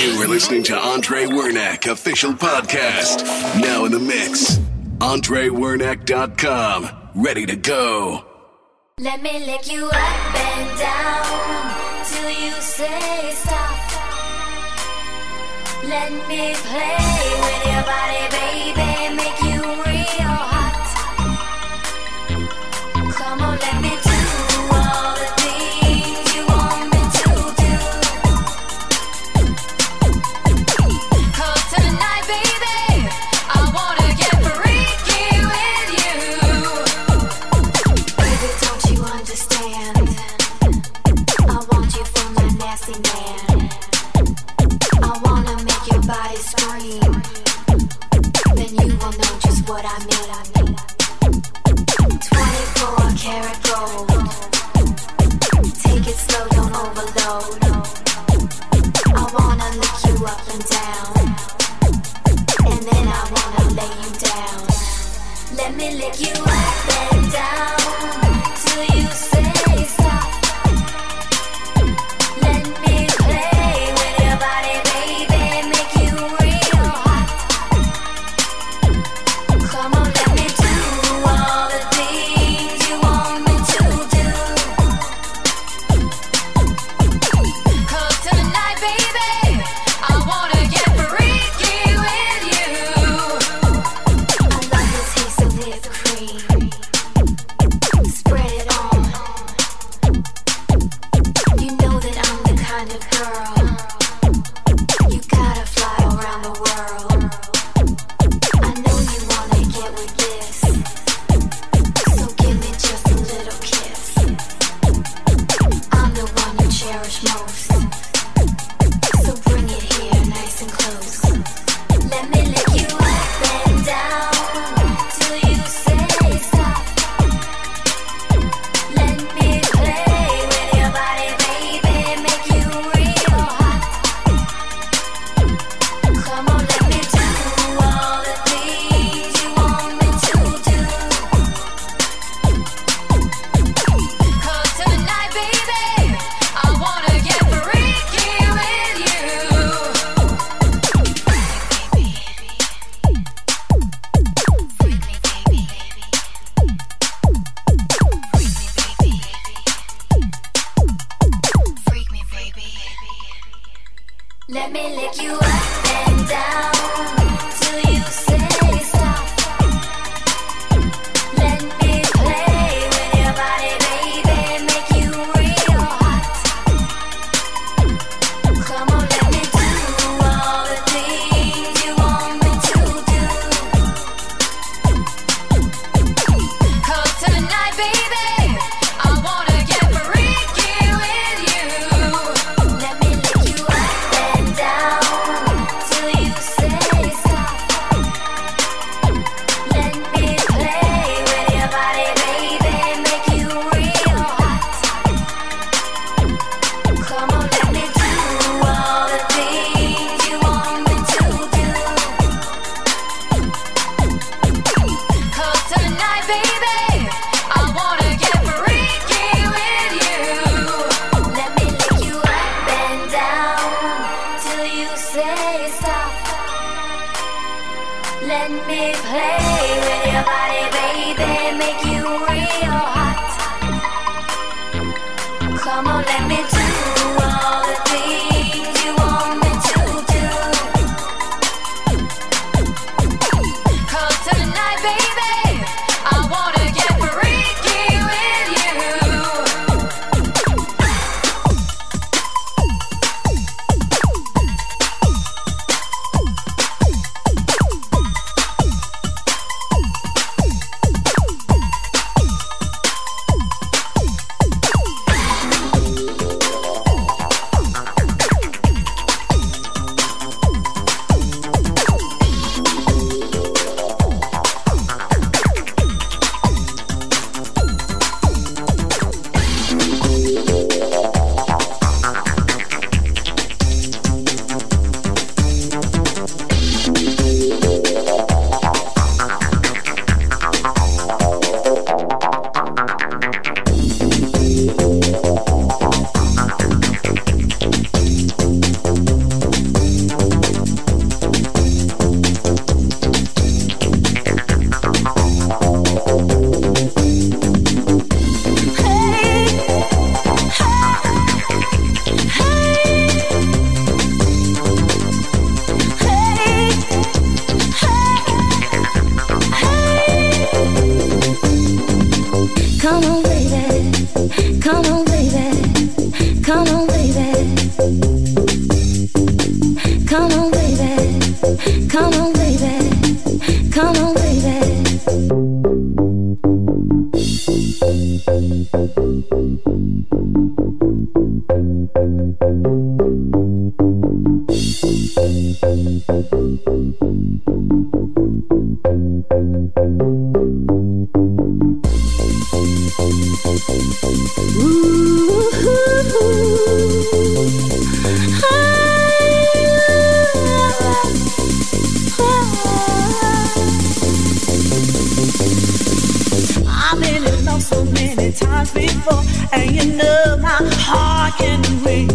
You are listening to Andre Wernack official podcast. Now in the mix. AndreWernack.com. Ready to go. Let me lick you up and down till you say stop. Let me play with your body, baby. times before, and you know my heart can wait.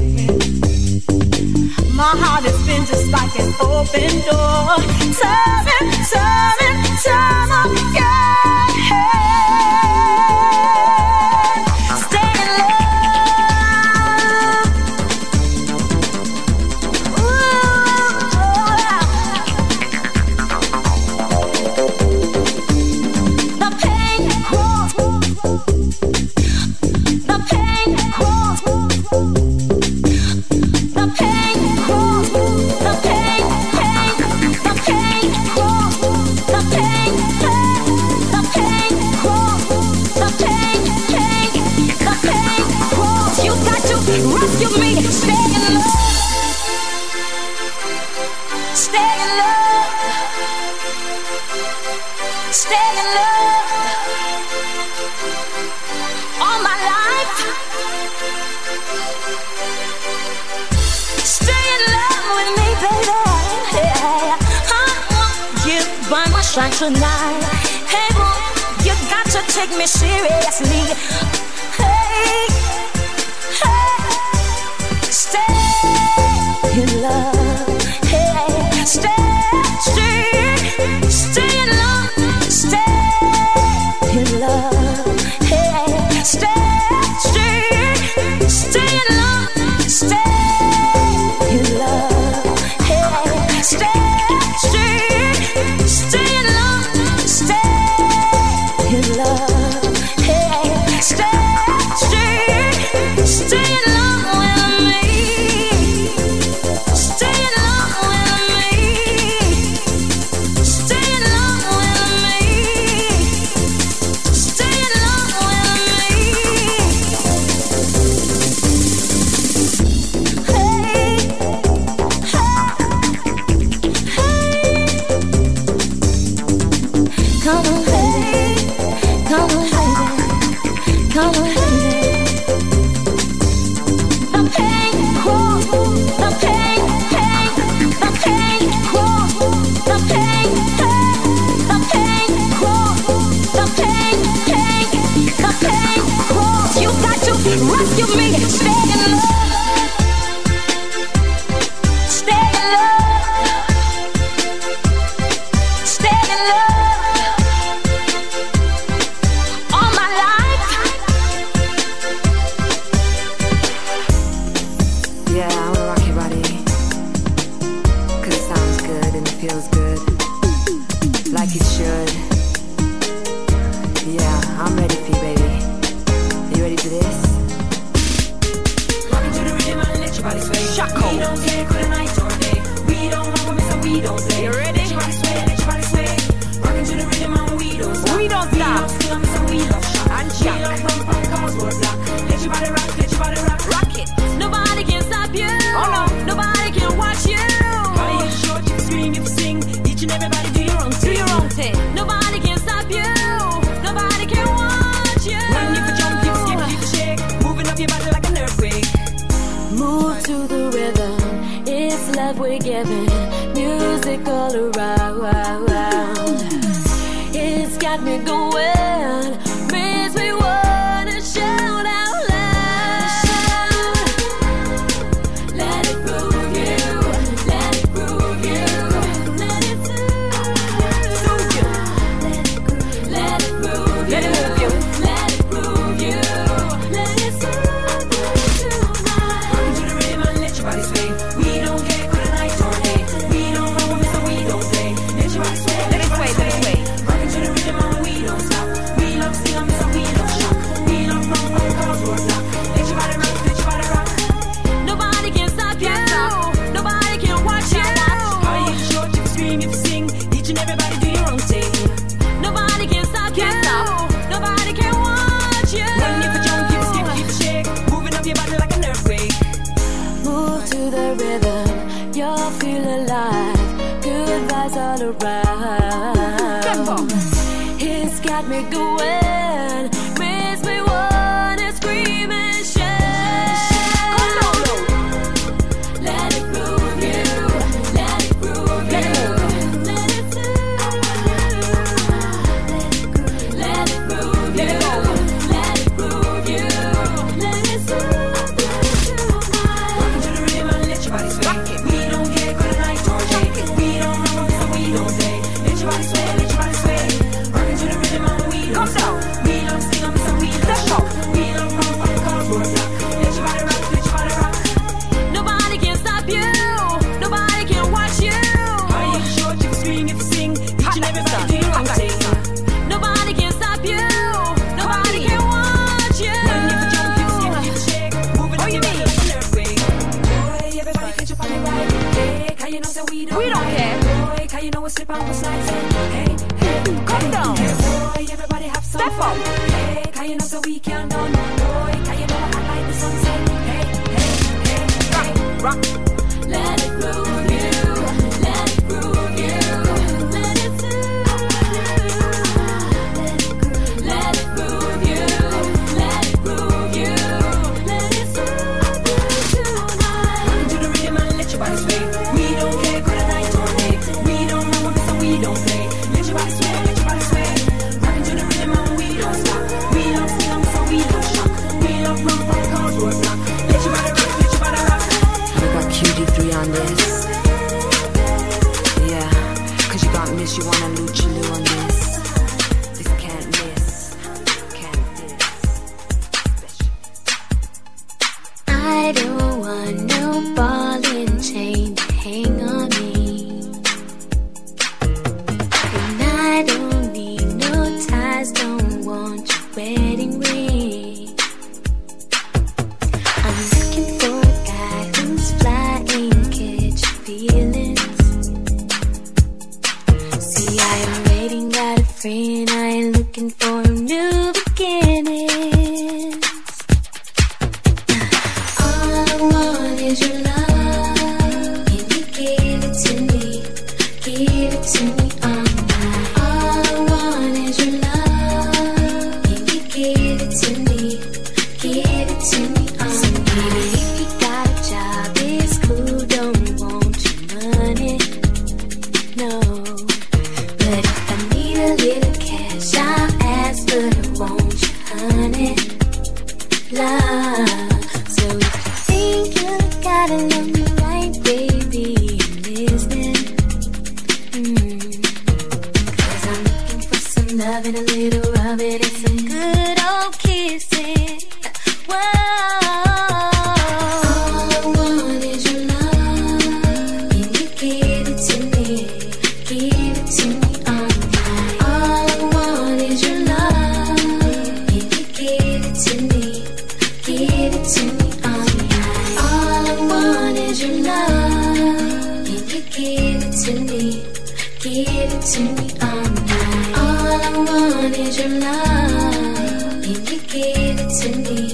My heart has been just like an open door, serving, serving, time again. Take me serious. To me?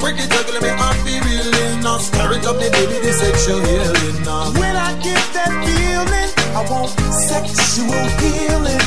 break the juggle, me off be reeling now. Scarret up the baby, the sexual healing now. When I get that feeling, I want sexual healing.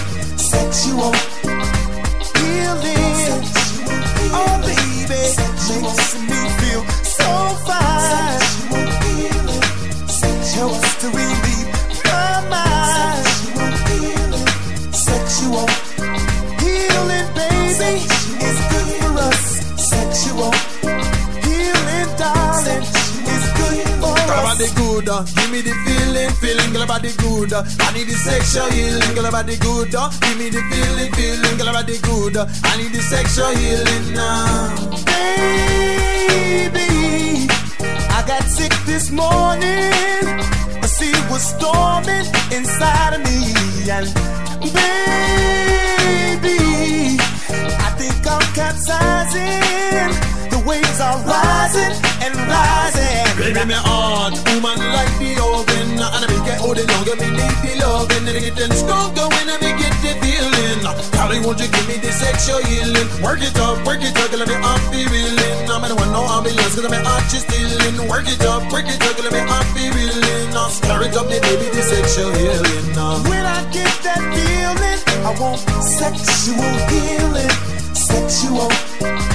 good. Uh. Give me the feeling, feeling, girl about the good. Uh. I need the sexual healing, girl about the good. Uh. Give me the feeling, feeling, girl about the good. I need the sexual healing now. Baby, I got sick this morning. I see what's storming inside of me. And baby, I think I'm capsizing waves are rising and rising. Baby, me heart, woman like the oven. And I make it hold it longer, me need the loving. And it gets stronger when I make get the feeling. Dolly, won't you give me the sexual healing? Work it up, work it up, let me off the reeling. I'm in want no ambulance, cause my heart just stealing. Work it up, work it up, let me off the reeling. I'll stir it up, me baby, the sexual healing. When I get that feeling, I want sexual healing. Sexual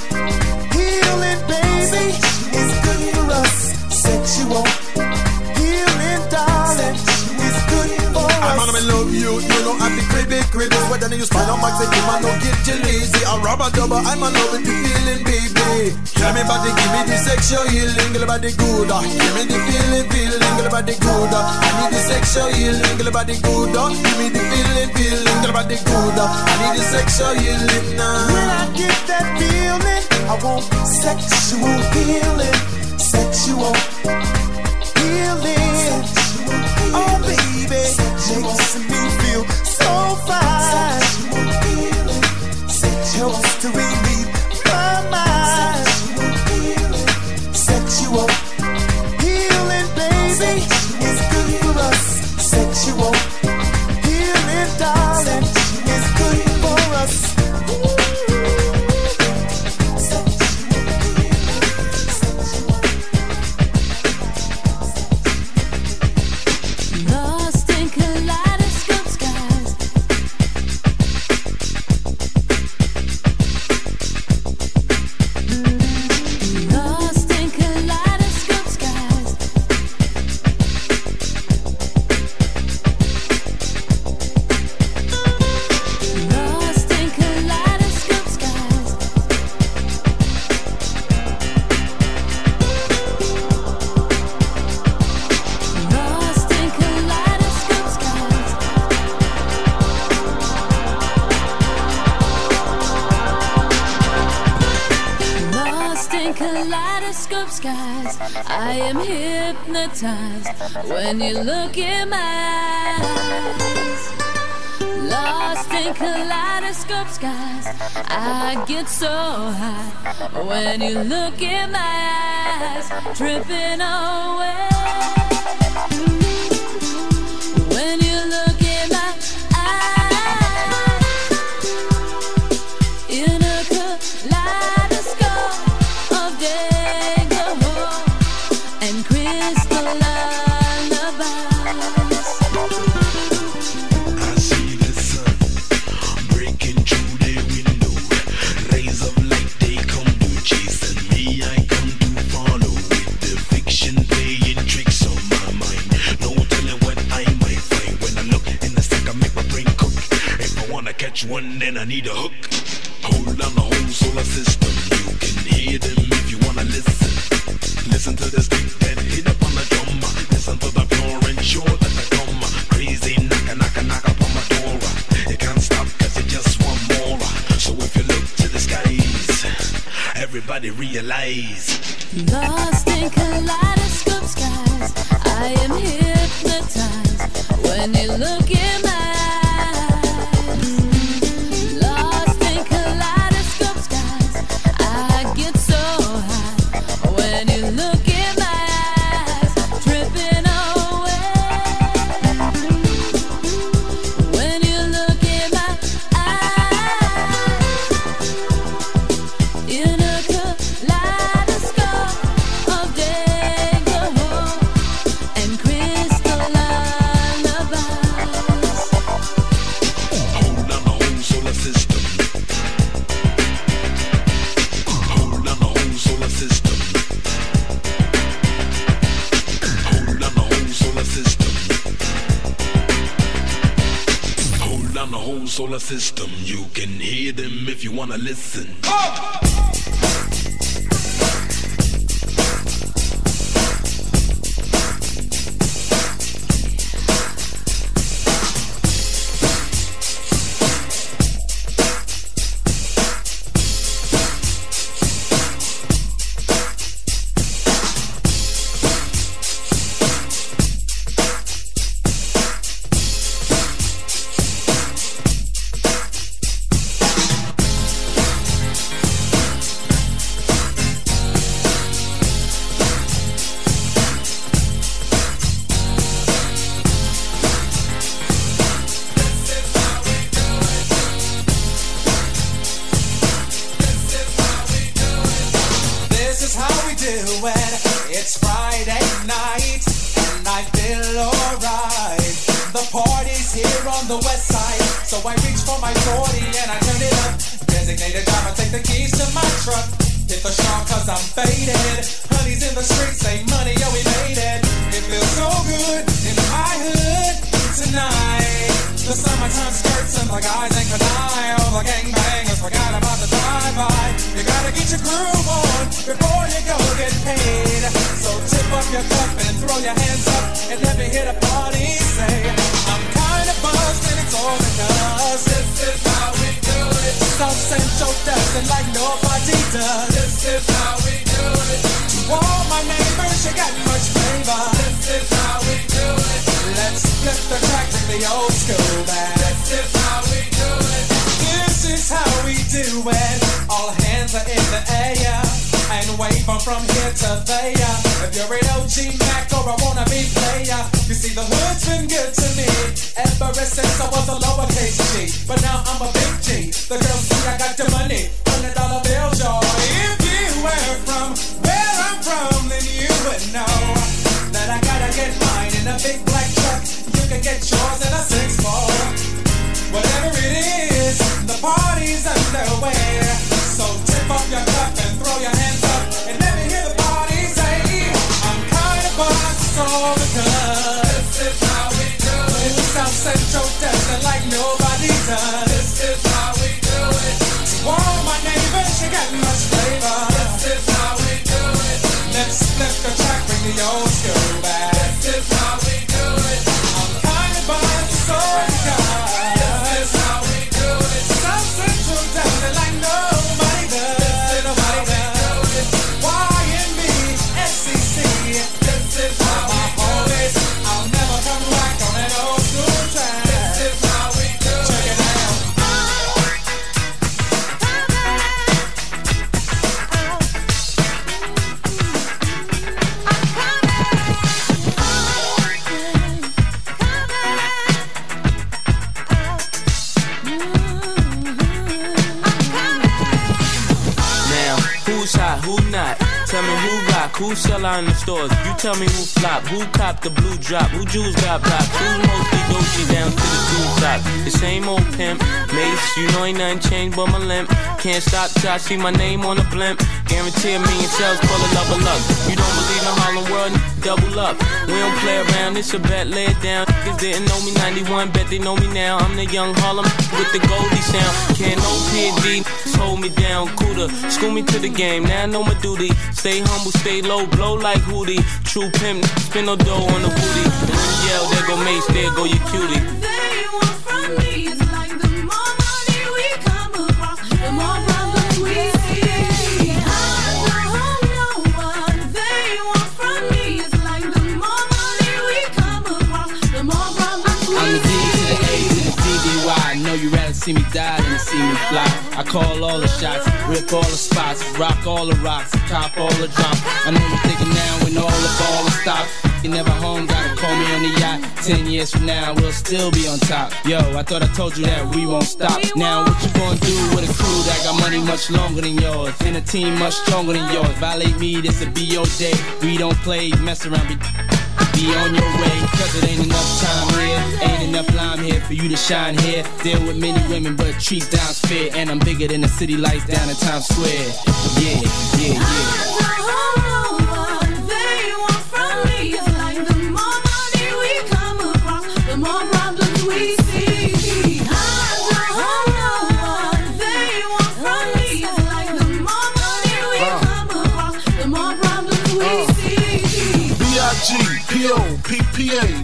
youth, you know, at the cribbit, cribbits. Whether you spy on my second, man, don't get jelly. lazy. I rob a double, I'm in love with the feeling, baby. Tell me about the, give me the sexual healing, about the good. Uh. Give me the feeling, feeling, about the good. Uh. I need the sexual healing, about the good. Uh. Give me the feeling, feeling, about the good. I need the sexual healing now. When I get that feeling, I want sexual healing, sexual healing. Oh, baby, sexual. makes me far. kaleidoscope skies. I get so high when you look in my eyes, tripping away. When you look in my eyes, in a kaleidoscope of day and crystal. I need a listen. Tell me who flop, who cop the blue drop, who jewels got blocks, who's mostly Gucci down to the jewel top. The same old pimp, Mase, you know ain't nothing changed but my limp. Can't stop till I see my name on the blimp. Guarantee a million sales, call it love or luck. You don't believe in Harlem World, double up. We don't play around, it's a bet, lay it down. Niggas didn't know me 91, bet they know me now. I'm the young Harlem with the Goldie sound. Can't no PD, hold me down, cooler. School me to the game, now I know my duty. Stay humble, stay low, blow like Hootie. True pimp, spin no dough on the booty. And when yell, there go Mase, there go your cutie. They want from me is like the more money we come across, the more problems we see. I know what they want from me is like the more money we come across, the more problems we I'm the D to the A see. to the DDY. Know you rather see me die than to see me fly. I call all the shots, rip all the spots, rock all the rocks, cop all the drops. I know you're thinking now when all the ball is stopped. You never home, gotta call me on the yacht. Ten years from now, we'll still be on top. Yo, I thought I told you that we won't stop. Now, what you gonna do with a crew that got money much longer than yours? And a team much stronger than yours. Violate me, this'll be your day. We don't play, mess around, be be on your way, cause it ain't enough time here. Ain't enough lime here for you to shine here. Deal with many women, but treat down's fair. And I'm bigger than the city lights down in Times Square. Yeah, yeah, yeah.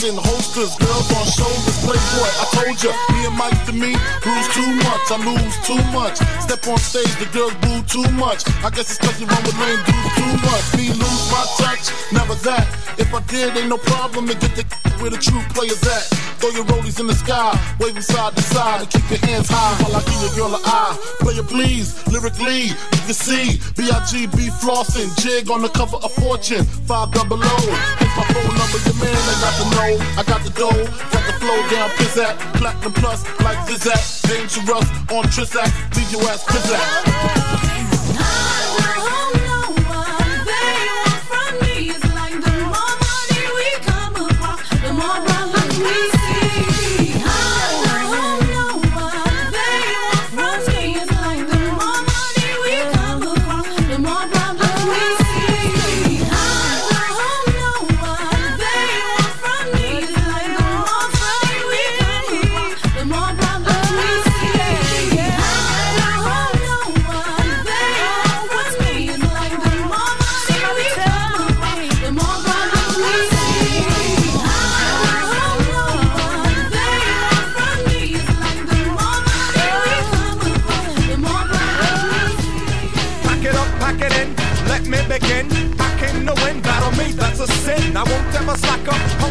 It's in holsters, girls on shoulders. Playboy, I told ya, me and Mike to me, bruise too much. I lose too much. Step on stage, the girls boo too much. I guess it's cause you run with lame dudes too much. Me lose my touch, never that. If I did, ain't no problem to get the where the true players at. Throw your rollies in the sky, wave 'em side to side, and keep your hands high while I give your girl an eye. Player please, lyrically, you can see B.I.G.B. flossing, jig on the cover of Fortune, 5 double O. Here's my phone number, your man, I got the know, I got the dough, got the flow down, pizzat, platinum plus, like Zizak, dangerous on Trizac, leave your ass pizzat.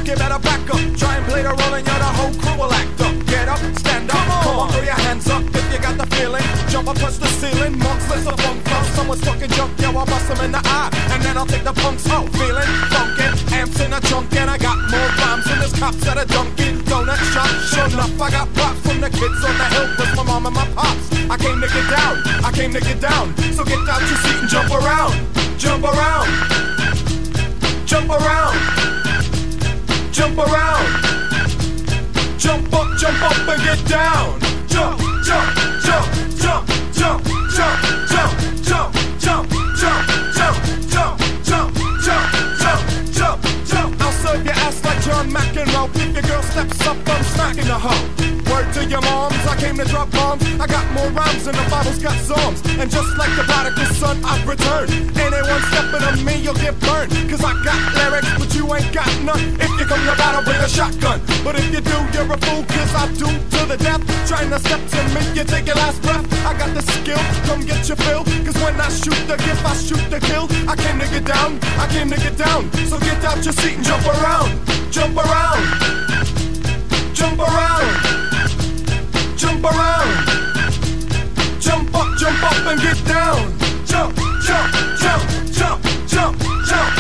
You better back up. Try and play the role and you're the whole crew will act up. Get up, stand up, come on, throw your hands up if you got the feeling. Jump up, touch the ceiling, monks, listen, funk, funk. Someone's talking junk, yo, I'll bust them in the eye. And then I'll take the punks out, feeling funkin'. Amps in a trunk and I got more rhymes than this cops at a Dunkin' Donut shop. Sure enough, I got props from the kids on the hill, plus my mom and my pops. I came to get down, I came to get down. So get out your seat and jump around, jump around, jump around, jump around, jump up, jump up and get down. Jump, jump, jump, jump, jump, jump, jump, jump, jump, jump, jump, jump, jump, jump, jump, jump, jump. I'll serve your ass like John McEnroe. If your girl steps up, I'm smacking the hoe. Word to your moms, I came to drop bombs. I got more rhymes than the Bible's got psalms. And just like the prodigal son, I've returned. Anyone stepping on me, you'll get burned. Cause I got lyrics, but you ain't got none. If you come to battle, bring a shotgun. But if you do, you're a fool, cause I do to the death. Trying to step to me, you take your last breath. I got the skill, come get your fill. Cause when I shoot the gift, I shoot the kill. I came to get down, I came to get down. So get out your seat and jump around. Jump around. Jump around. Jump around. Jump up, jump up and get down. Jump, jump, jump, jump, jump, jump,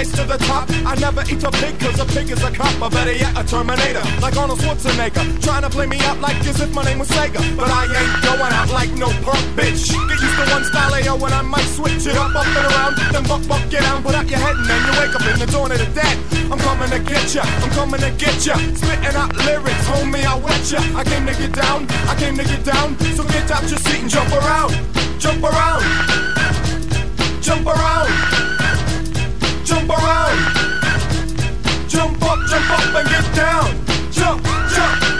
rise to the top. I never eat a pig cause a pig is a cop. Or better yet, a Terminator. Like Arnold Schwarzenegger. Trying to play me out like as if my name was Sega. But I ain't going out like no punk bitch. Get used to one style AO when I might switch it up, up and around. Then buck, buck, get down, put out your head and then you wake up in the dawn of the dead. I'm coming to get ya. I'm coming to get ya. Spitting out lyrics, homie, I wet ya. I came to get down. I came to get down. So get out your seat and jump around. Jump around. Jump around around. Jump up, jump up and get down. Jump, jump, jump, jump,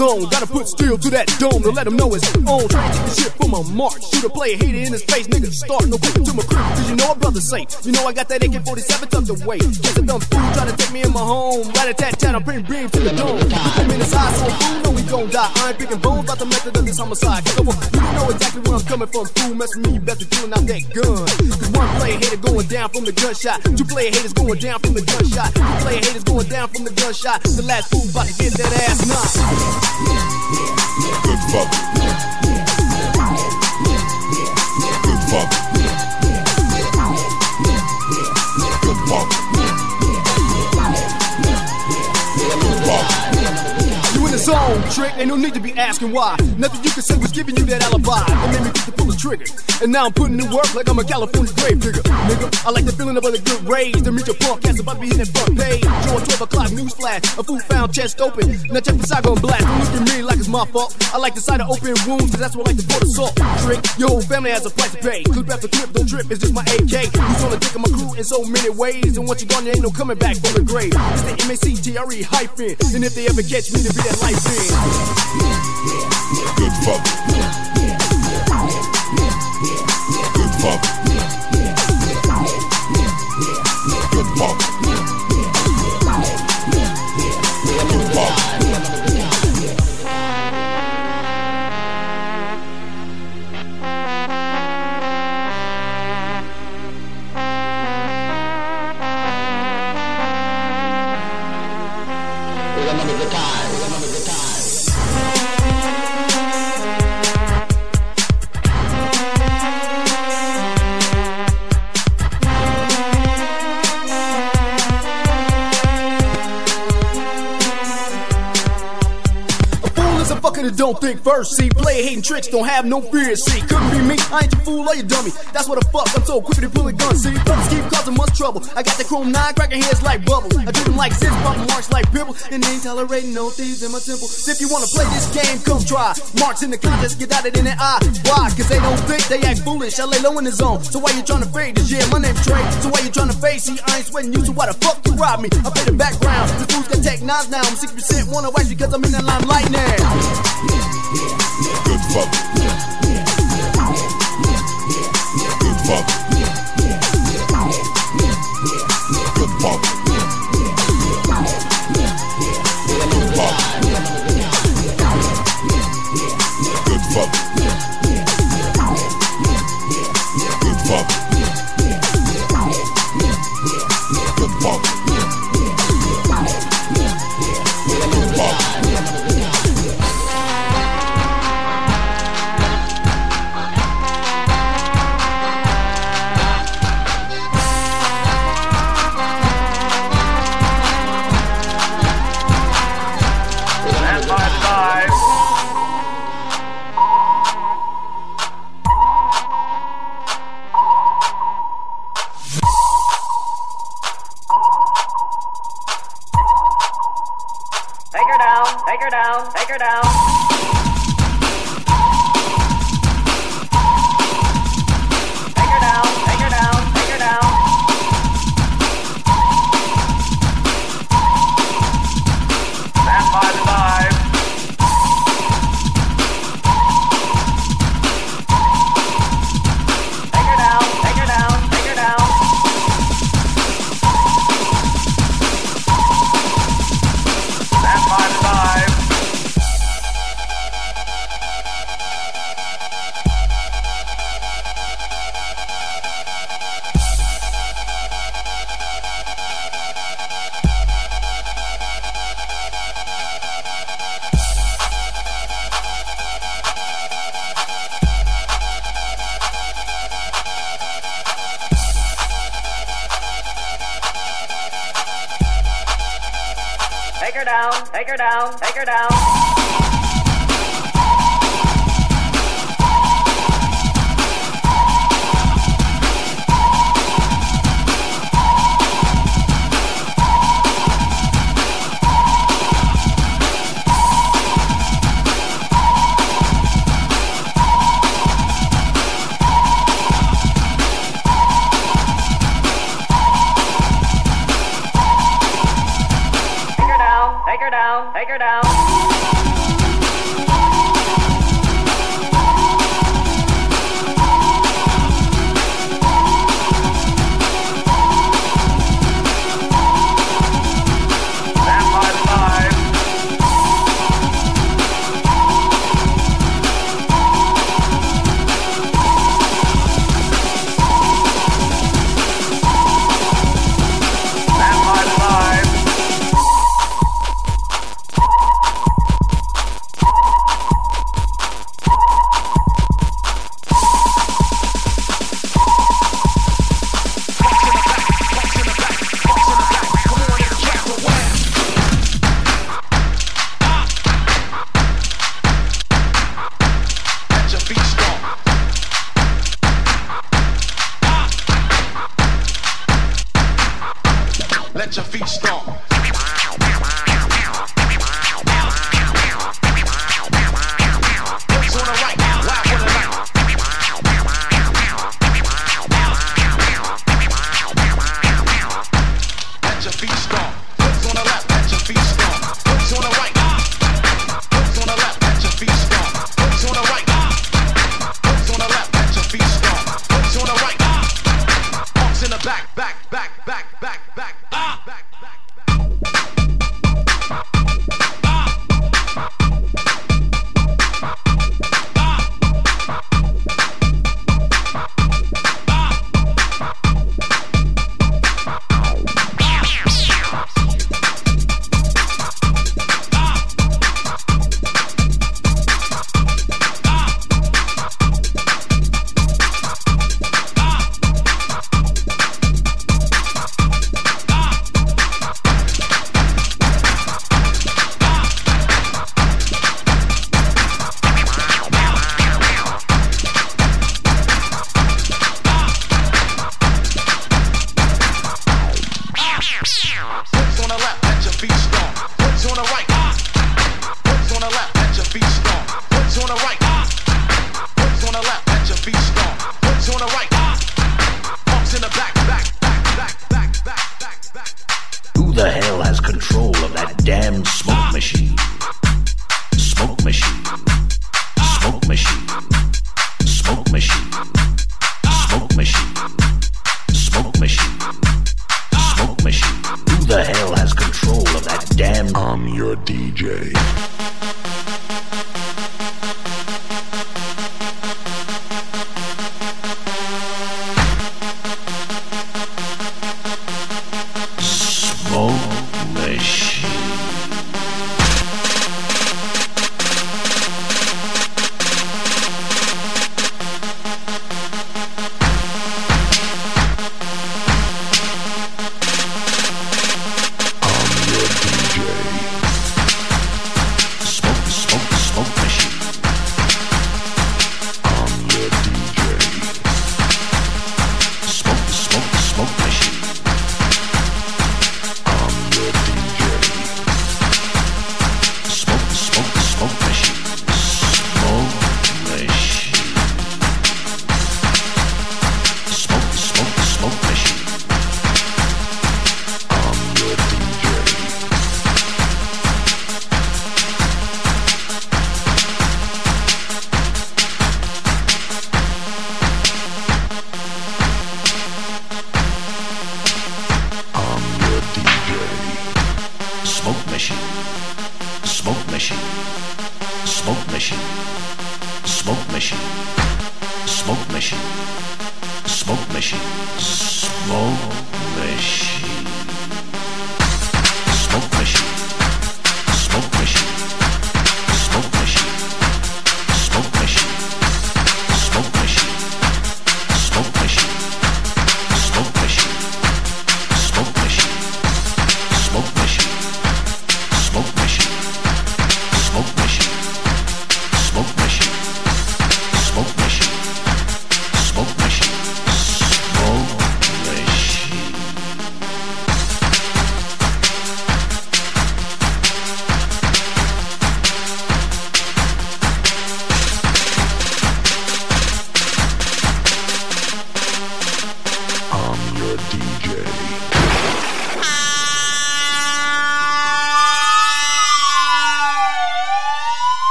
zone. Gotta put steel to that dome to let him know it's on. Try to take the shit from a march. Shoot a player hater in his face, nigga. Start no quicker to my crib. Cause you know a brother safe. You know I got that AK 47 tucked away. Just a dumb fool try to take me in my home. Rat a tat tat, I'm bring beam to the dome. Him in his eyes, so fool know we gon' die. I ain't picking bones about the method of this homicide. Come on, you don't know exactly where I'm coming from. Fool mess with me, you best be pulling out that gun. Cause one player hater going down from the gunshot. Two player haters going down from the gunshot. Three player haters going down from the gunshot. The last fool about to get that ass knocked motherfucker. Trick. Ain't no need to be asking why. Nothing you can say was giving you that alibi. It made me get to pull the trigger. And now I'm putting in work like I'm a California grave digger. Nigga, I like the feeling of a good. To meet your punk ass about to be hitting that front page. Joe, 12 o'clock news flash. A fool found chest open. Now check the side on black. Don't look at me like it's my fault. I like the sight of open wounds, cause that's what I like to pour the salt. Trick, your whole family has a price to pay. Clip after clip, don't trip, it's just my AK. Who's on the dick of my crew in so many ways. And once you're gone, there ain't no coming back from the grave. It's the M-A-C-T-R-E hyphen. And if they ever catch me, to be that life in. Good fuck. Good fuck. Think first. See, play hating tricks, don't have no fear. See, couldn't be me. I ain't your fool or your dummy. That's what the fuck. I'm so quick to pull a gun. See, keep causing much trouble. I got the chrome nine cracking heads like bubbles. I treat them like six, bumping marks like pibble, and ain't tolerating no thieves in my temple. If you wanna play this game, come try. Marks in the contest, get out it in the eye. Why? Cause they don't think they act foolish. I lay low in the zone. So why you trying to fade this? Yeah, my name's Trey. So why you trying to face? See, I ain't sweating you, so why the fuck you rob me? I play the background. The fools got tech knives now. I'm 60% wanna wax because I'm in the limelight now.